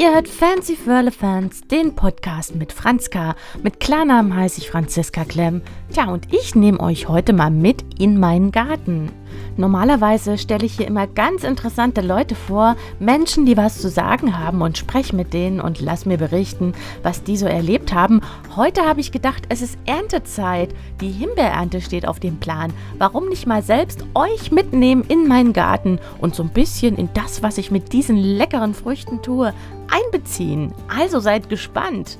Ihr hört Fancy Fans, den Podcast mit Franzka. Mit Klarnamen heiße ich Franziska Klemm. Tja, und ich nehme euch heute mal mit in meinen Garten. Normalerweise stelle ich hier immer ganz interessante Leute vor, Menschen, die was zu sagen haben und spreche mit denen und lass mir berichten, was die so erlebt haben. Heute habe ich gedacht, es ist Erntezeit. Die Himbeerernte steht auf dem Plan. Warum nicht mal selbst euch mitnehmen in meinen Garten und so ein bisschen in das, was ich mit diesen leckeren Früchten tue, einbeziehen? Also seid gespannt.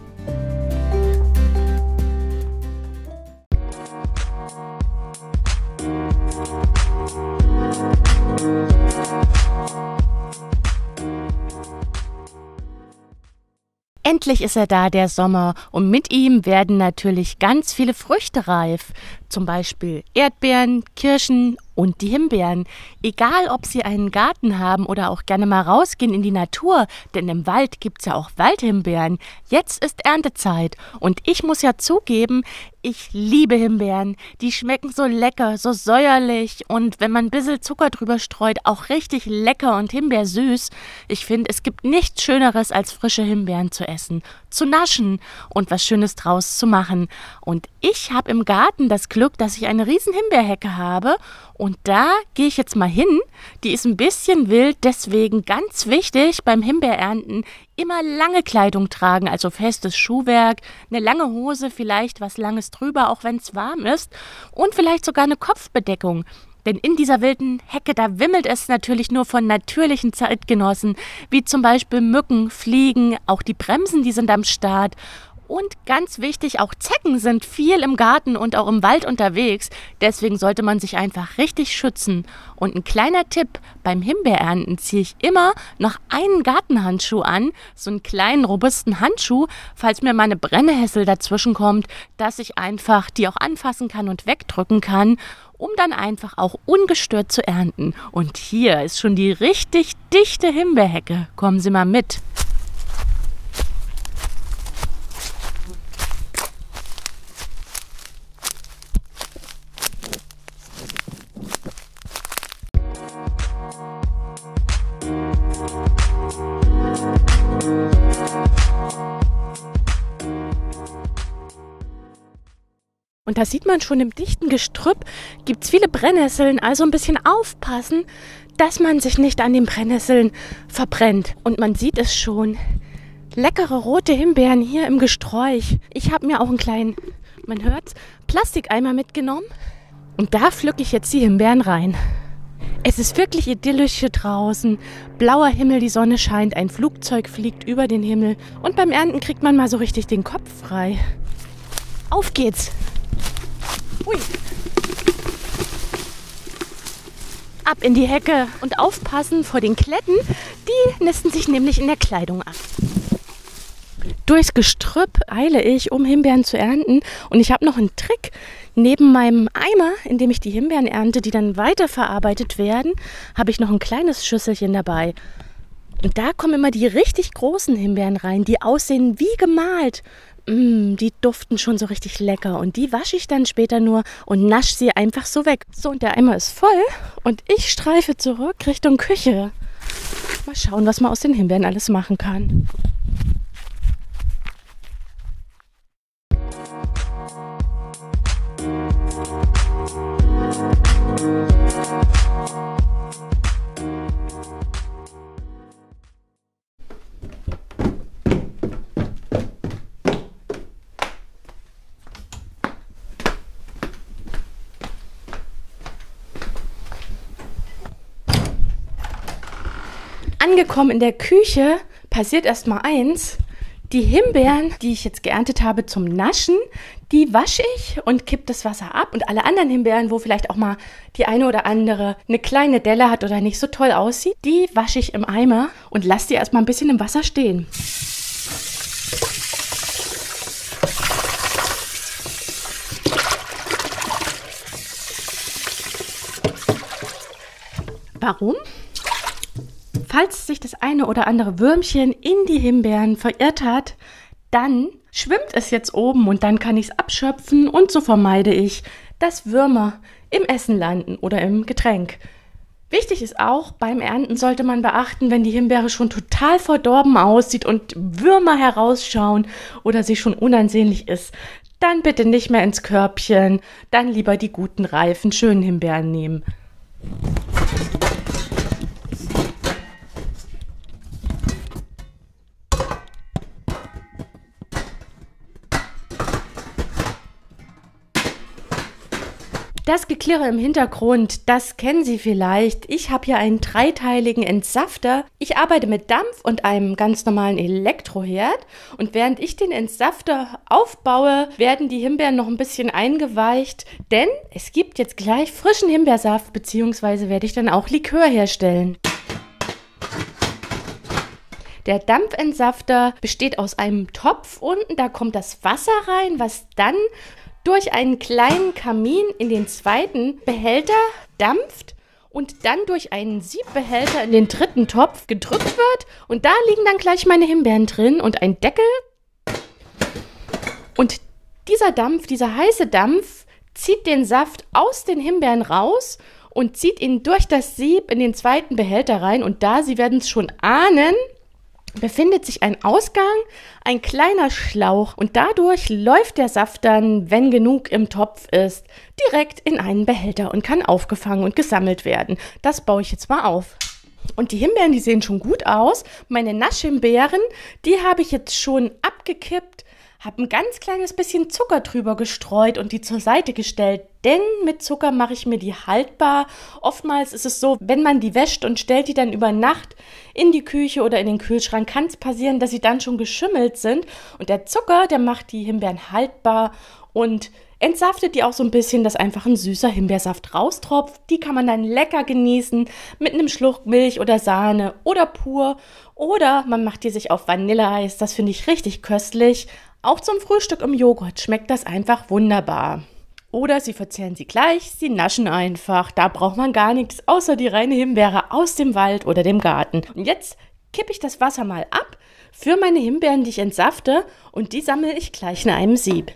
Endlich ist er da, der Sommer, und mit ihm werden natürlich ganz viele Früchte reif. Zum Beispiel Erdbeeren, Kirschen und die Himbeeren. Egal, ob Sie einen Garten haben oder auch gerne mal rausgehen in die Natur, denn im Wald gibt's ja auch Waldhimbeeren. Jetzt ist Erntezeit und ich muss ja zugeben, ich liebe Himbeeren. Die schmecken so lecker, so säuerlich und wenn man ein bisschen Zucker drüber streut, auch richtig lecker und himbeersüß. Ich finde, es gibt nichts Schöneres, als frische Himbeeren zu essen, zu naschen und was Schönes draus zu machen. Und ich habe im Garten das Glück, dass ich eine riesen Himbeerhecke habe und da gehe ich jetzt mal hin. Die ist ein bisschen wild, deswegen ganz wichtig beim Himbeerernten immer lange Kleidung tragen, also festes Schuhwerk, eine lange Hose, vielleicht was Langes drüber, auch wenn es warm ist, und vielleicht sogar eine Kopfbedeckung. Denn in dieser wilden Hecke, da wimmelt es natürlich nur von natürlichen Zeitgenossen, wie zum Beispiel Mücken, Fliegen, auch die Bremsen, die sind am Start. Und ganz wichtig, auch Zecken sind viel im Garten und auch im Wald unterwegs. Deswegen sollte man sich einfach richtig schützen. Und ein kleiner Tipp, beim Himbeerernten ziehe ich immer noch einen Gartenhandschuh an, so einen kleinen, robusten Handschuh, falls mir mal eine Brennehässel dazwischen kommt, dass ich einfach die auch anfassen kann und wegdrücken kann um dann einfach auch ungestört zu ernten. Und hier ist schon die richtig dichte Himbeerhecke. Kommen Sie mal mit. Und da sieht man schon im dichten Gestrüpp gibt es viele Brennnesseln, also ein bisschen aufpassen, dass man sich nicht an den Brennnesseln verbrennt. Und man sieht es schon. Leckere rote Himbeeren hier im Gesträuch. Ich habe mir auch einen kleinen, man hört, Plastikeimer mitgenommen. Und da pflücke ich jetzt die Himbeeren rein. Es ist wirklich idyllisch hier draußen. Blauer Himmel, die Sonne scheint, ein Flugzeug fliegt über den Himmel und beim Ernten kriegt man mal so richtig den Kopf frei. Auf geht's! Hui. Ab in die Hecke und aufpassen vor den Kletten. Die nisten sich nämlich in der Kleidung ab. Durchs Gestrüpp eile ich, um Himbeeren zu ernten. Und ich habe noch einen Trick. Neben meinem Eimer, in dem ich die Himbeeren ernte, die dann weiterverarbeitet werden, habe ich noch ein kleines Schüsselchen dabei. Und da kommen immer die richtig großen Himbeeren rein, die aussehen wie gemalt. Mm, die duften schon so richtig lecker und die wasche ich dann später nur und nasche sie einfach so weg. So, und der Eimer ist voll und ich streife zurück Richtung Küche. Mal schauen, was man aus den Himbeeren alles machen kann. Angekommen in der Küche passiert erst mal eins. Die Himbeeren, die ich jetzt geerntet habe zum Naschen, die wasche ich und kipp das Wasser ab. Und alle anderen Himbeeren, wo vielleicht auch mal die eine oder andere eine kleine Delle hat oder nicht so toll aussieht, die wasche ich im Eimer und lasse die erstmal ein bisschen im Wasser stehen. Warum? Falls sich das eine oder andere Würmchen in die Himbeeren verirrt hat, dann schwimmt es jetzt oben und dann kann ich es abschöpfen und so vermeide ich, dass Würmer im Essen landen oder im Getränk. Wichtig ist auch, beim Ernten sollte man beachten, wenn die Himbeere schon total verdorben aussieht und Würmer herausschauen oder sie schon unansehnlich ist, dann bitte nicht mehr ins Körbchen, dann lieber die guten, reifen, schönen Himbeeren nehmen. Das Geklirre im Hintergrund, das kennen Sie vielleicht. Ich habe hier einen dreiteiligen Entsafter. Ich arbeite mit Dampf und einem ganz normalen Elektroherd. Und während ich den Entsafter aufbaue, werden die Himbeeren noch ein bisschen eingeweicht, denn es gibt jetzt gleich frischen Himbeersaft, beziehungsweise werde ich dann auch Likör herstellen. Der Dampfentsafter besteht aus einem Topf unten, da kommt das Wasser rein, was dann durch einen kleinen Kamin in den zweiten Behälter dampft und dann durch einen Siebbehälter in den dritten Topf gedrückt wird. Und da liegen dann gleich meine Himbeeren drin und ein Deckel. Und dieser Dampf, dieser heiße Dampf, zieht den Saft aus den Himbeeren raus und zieht ihn durch das Sieb in den zweiten Behälter rein. Und da, Sie werden es schon ahnen, befindet sich ein Ausgang, ein kleiner Schlauch und dadurch läuft der Saft dann, wenn genug im Topf ist, direkt in einen Behälter und kann aufgefangen und gesammelt werden. Das baue ich jetzt mal auf. Und die Himbeeren, die sehen schon gut aus. Meine Naschhimbeeren, die habe ich jetzt schon abgekippt habe ein ganz kleines bisschen Zucker drüber gestreut und die zur Seite gestellt, denn mit Zucker mache ich mir die haltbar. Oftmals ist es so, wenn man die wäscht und stellt die dann über Nacht in die Küche oder in den Kühlschrank, kann es passieren, dass sie dann schon geschimmelt sind. Und der Zucker, der macht die Himbeeren haltbar und entsaftet die auch so ein bisschen, dass einfach ein süßer Himbeersaft raustropft. Die kann man dann lecker genießen mit einem Schluck Milch oder Sahne oder pur. Oder man macht die sich auf Vanilleeis, das finde ich richtig köstlich. Auch zum Frühstück im Joghurt schmeckt das einfach wunderbar. Oder Sie verzehren sie gleich, Sie naschen einfach. Da braucht man gar nichts außer die reine Himbeere aus dem Wald oder dem Garten. Und jetzt kippe ich das Wasser mal ab für meine Himbeeren, die ich entsafte, und die sammle ich gleich in einem Sieb.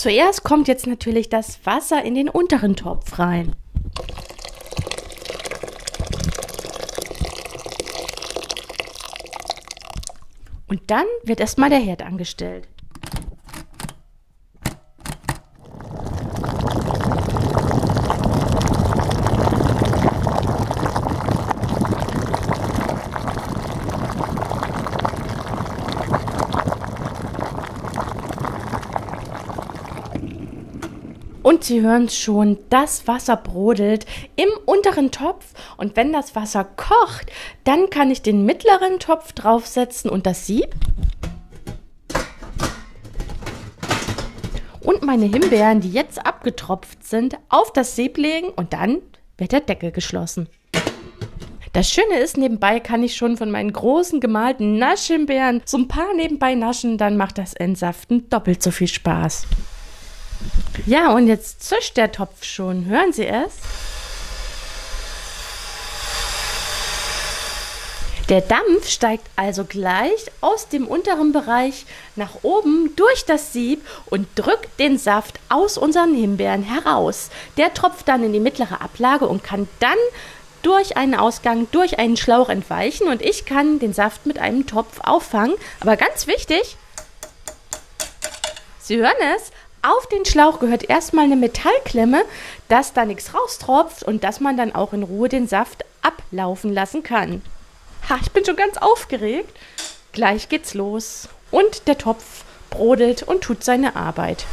Zuerst kommt jetzt natürlich das Wasser in den unteren Topf rein. Und dann wird erstmal der Herd angestellt. Und Sie hören es schon, das Wasser brodelt im unteren Topf. Und wenn das Wasser kocht, dann kann ich den mittleren Topf draufsetzen und das Sieb. Und meine Himbeeren, die jetzt abgetropft sind, auf das Sieb legen und dann wird der Deckel geschlossen. Das Schöne ist, nebenbei kann ich schon von meinen großen gemalten Naschhimbeeren so ein paar nebenbei naschen, dann macht das Entsaften doppelt so viel Spaß. Ja, und jetzt zischt der Topf schon. Hören Sie es? Der Dampf steigt also gleich aus dem unteren Bereich nach oben durch das Sieb und drückt den Saft aus unseren Himbeeren heraus. Der tropft dann in die mittlere Ablage und kann dann durch einen Ausgang, durch einen Schlauch entweichen und ich kann den Saft mit einem Topf auffangen. Aber ganz wichtig, Sie hören es, auf den Schlauch gehört erstmal eine Metallklemme, dass da nichts raustropft und dass man dann auch in Ruhe den Saft ablaufen lassen kann. Ha, ich bin schon ganz aufgeregt. Gleich geht's los. Und der Topf brodelt und tut seine Arbeit.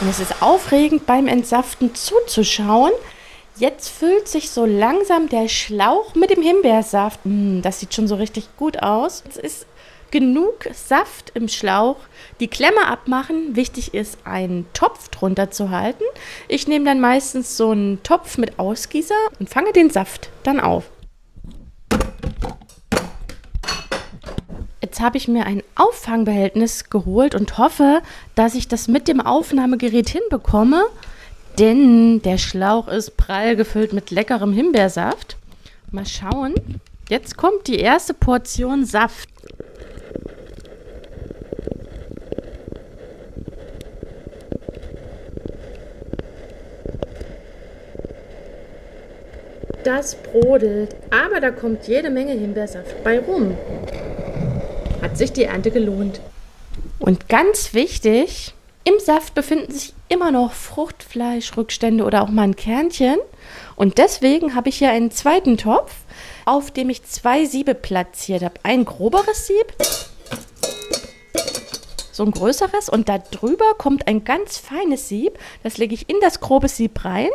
Und es ist aufregend beim Entsaften zuzuschauen, Jetzt füllt sich so langsam der Schlauch mit dem Himbeersaft. Mm, das sieht schon so richtig gut aus. Es ist genug Saft im Schlauch. Die Klemme abmachen. Wichtig ist, einen Topf drunter zu halten. Ich nehme dann meistens so einen Topf mit Ausgießer und fange den Saft dann auf. Jetzt habe ich mir ein Auffangbehältnis geholt und hoffe, dass ich das mit dem Aufnahmegerät hinbekomme denn der Schlauch ist prall gefüllt mit leckerem Himbeersaft. Mal schauen. Jetzt kommt die erste Portion Saft. Das brodelt, aber da kommt jede Menge Himbeersaft bei rum. Hat sich die Ernte gelohnt. Und ganz wichtig, im Saft befinden sich immer noch Fruchtfleischrückstände oder auch mal ein Kernchen. Und deswegen habe ich hier einen zweiten Topf, auf dem ich zwei Siebe platziert habe. Ein groberes Sieb, so ein größeres und da drüber kommt ein ganz feines Sieb. Das lege ich in das grobe Sieb rein.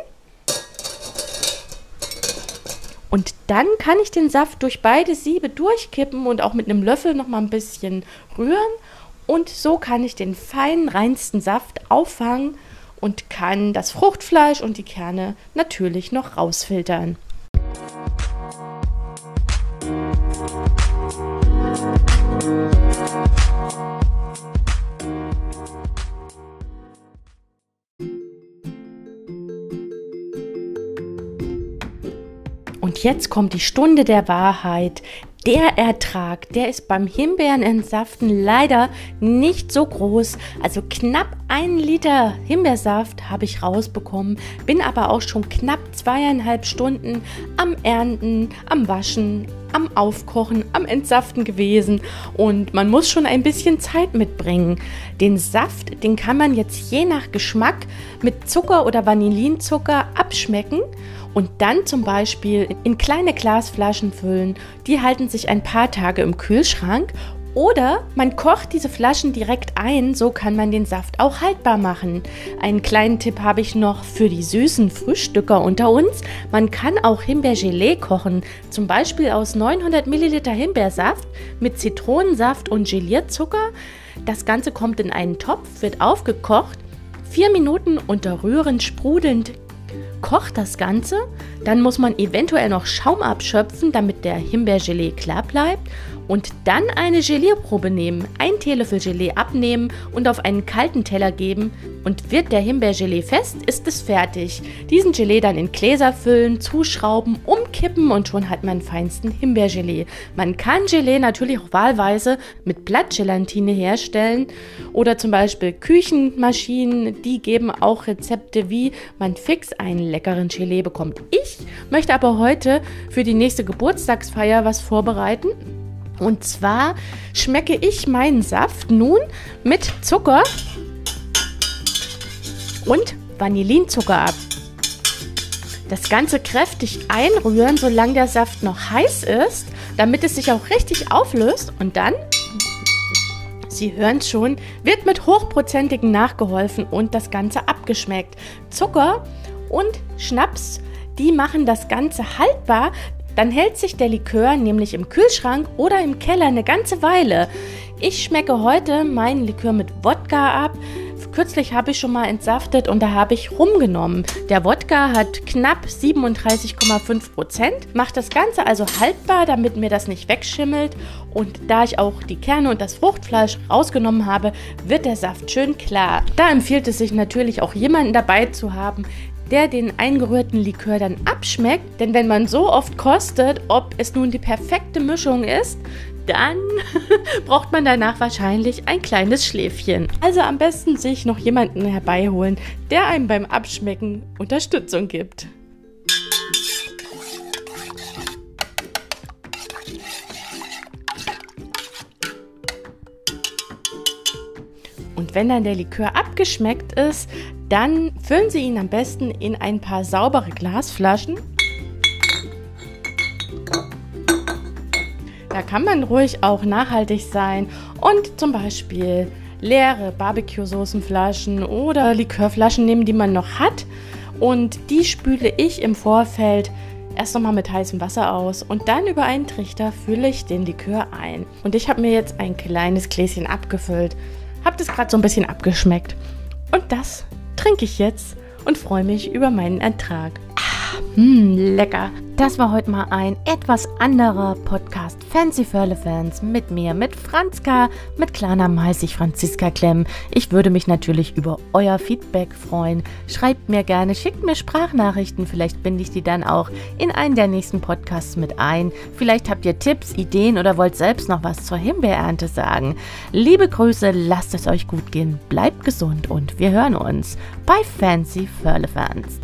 Und dann kann ich den Saft durch beide Siebe durchkippen und auch mit einem Löffel noch mal ein bisschen rühren. Und so kann ich den feinen, reinsten Saft auffangen und kann das Fruchtfleisch und die Kerne natürlich noch rausfiltern. Und jetzt kommt die Stunde der Wahrheit. Der Ertrag, der ist beim Himbeerenentsaften leider nicht so groß. Also knapp ein Liter Himbeersaft habe ich rausbekommen, bin aber auch schon knapp zweieinhalb Stunden am Ernten, am Waschen, am Aufkochen, am Entsaften gewesen und man muss schon ein bisschen Zeit mitbringen. Den Saft, den kann man jetzt je nach Geschmack mit Zucker oder Vanillinzucker abschmecken und dann zum Beispiel in kleine Glasflaschen füllen. Die halten sich ein paar Tage im Kühlschrank oder man kocht diese Flaschen direkt ein, so kann man den Saft auch haltbar machen. Einen kleinen Tipp habe ich noch für die süßen Frühstücker unter uns. Man kann auch Himbeergelee kochen, zum Beispiel aus 900 Milliliter Himbeersaft mit Zitronensaft und Gelierzucker. Das Ganze kommt in einen Topf, wird aufgekocht, vier Minuten unter Rühren sprudelnd kocht das Ganze. Dann muss man eventuell noch Schaum abschöpfen, damit der Himbeergelee klar bleibt und dann eine Gelierprobe nehmen, ein Teelöffel Gelee abnehmen und auf einen kalten Teller geben und wird der Himbeergelee fest, ist es fertig. Diesen Gelee dann in Gläser füllen, zuschrauben, umkippen und schon hat man feinsten Himbeergelee. Man kann Gelee natürlich auch wahlweise mit Blattgelatine herstellen oder zum Beispiel Küchenmaschinen, die geben auch Rezepte, wie man fix einen leckeren Gelee bekommt. Ich möchte aber heute für die nächste Geburtstagsfeier was vorbereiten und zwar schmecke ich meinen Saft nun mit Zucker und Vanillinzucker ab. Das Ganze kräftig einrühren, solange der Saft noch heiß ist, damit es sich auch richtig auflöst. Und dann, Sie hören es schon, wird mit hochprozentigen nachgeholfen und das Ganze abgeschmeckt. Zucker und Schnaps, die machen das Ganze haltbar, dann hält sich der Likör nämlich im Kühlschrank oder im Keller eine ganze Weile. Ich schmecke heute meinen Likör mit Wodka ab. Kürzlich habe ich schon mal entsaftet und da habe ich rumgenommen. Der Wodka hat knapp 37,5 Prozent, macht das Ganze also haltbar, damit mir das nicht wegschimmelt. Und da ich auch die Kerne und das Fruchtfleisch rausgenommen habe, wird der Saft schön klar. Da empfiehlt es sich natürlich auch jemanden dabei zu haben, der den eingerührten Likör dann abschmeckt. Denn wenn man so oft kostet, ob es nun die perfekte Mischung ist, dann braucht man danach wahrscheinlich ein kleines Schläfchen. Also am besten sich noch jemanden herbeiholen, der einem beim Abschmecken Unterstützung gibt. Und wenn dann der Likör abgeschmeckt ist, dann füllen Sie ihn am besten in ein paar saubere Glasflaschen. Da kann man ruhig auch nachhaltig sein und zum Beispiel leere Barbecue-Soßenflaschen oder Likörflaschen nehmen, die man noch hat. Und die spüle ich im Vorfeld erst nochmal mit heißem Wasser aus und dann über einen Trichter fülle ich den Likör ein. Und ich habe mir jetzt ein kleines Gläschen abgefüllt. Habe das gerade so ein bisschen abgeschmeckt. Und das trinke ich jetzt und freue mich über meinen Ertrag. Ah, mh, lecker. Das war heute mal ein etwas anderer Podcast Fancy Fans mit mir, mit Franzka, mit Klarnamen heiße ich Franziska Klemm. Ich würde mich natürlich über euer Feedback freuen. Schreibt mir gerne, schickt mir Sprachnachrichten, vielleicht binde ich die dann auch in einen der nächsten Podcasts mit ein. Vielleicht habt ihr Tipps, Ideen oder wollt selbst noch was zur Himbeerernte sagen. Liebe Grüße, lasst es euch gut gehen, bleibt gesund und wir hören uns bei Fancy Fans.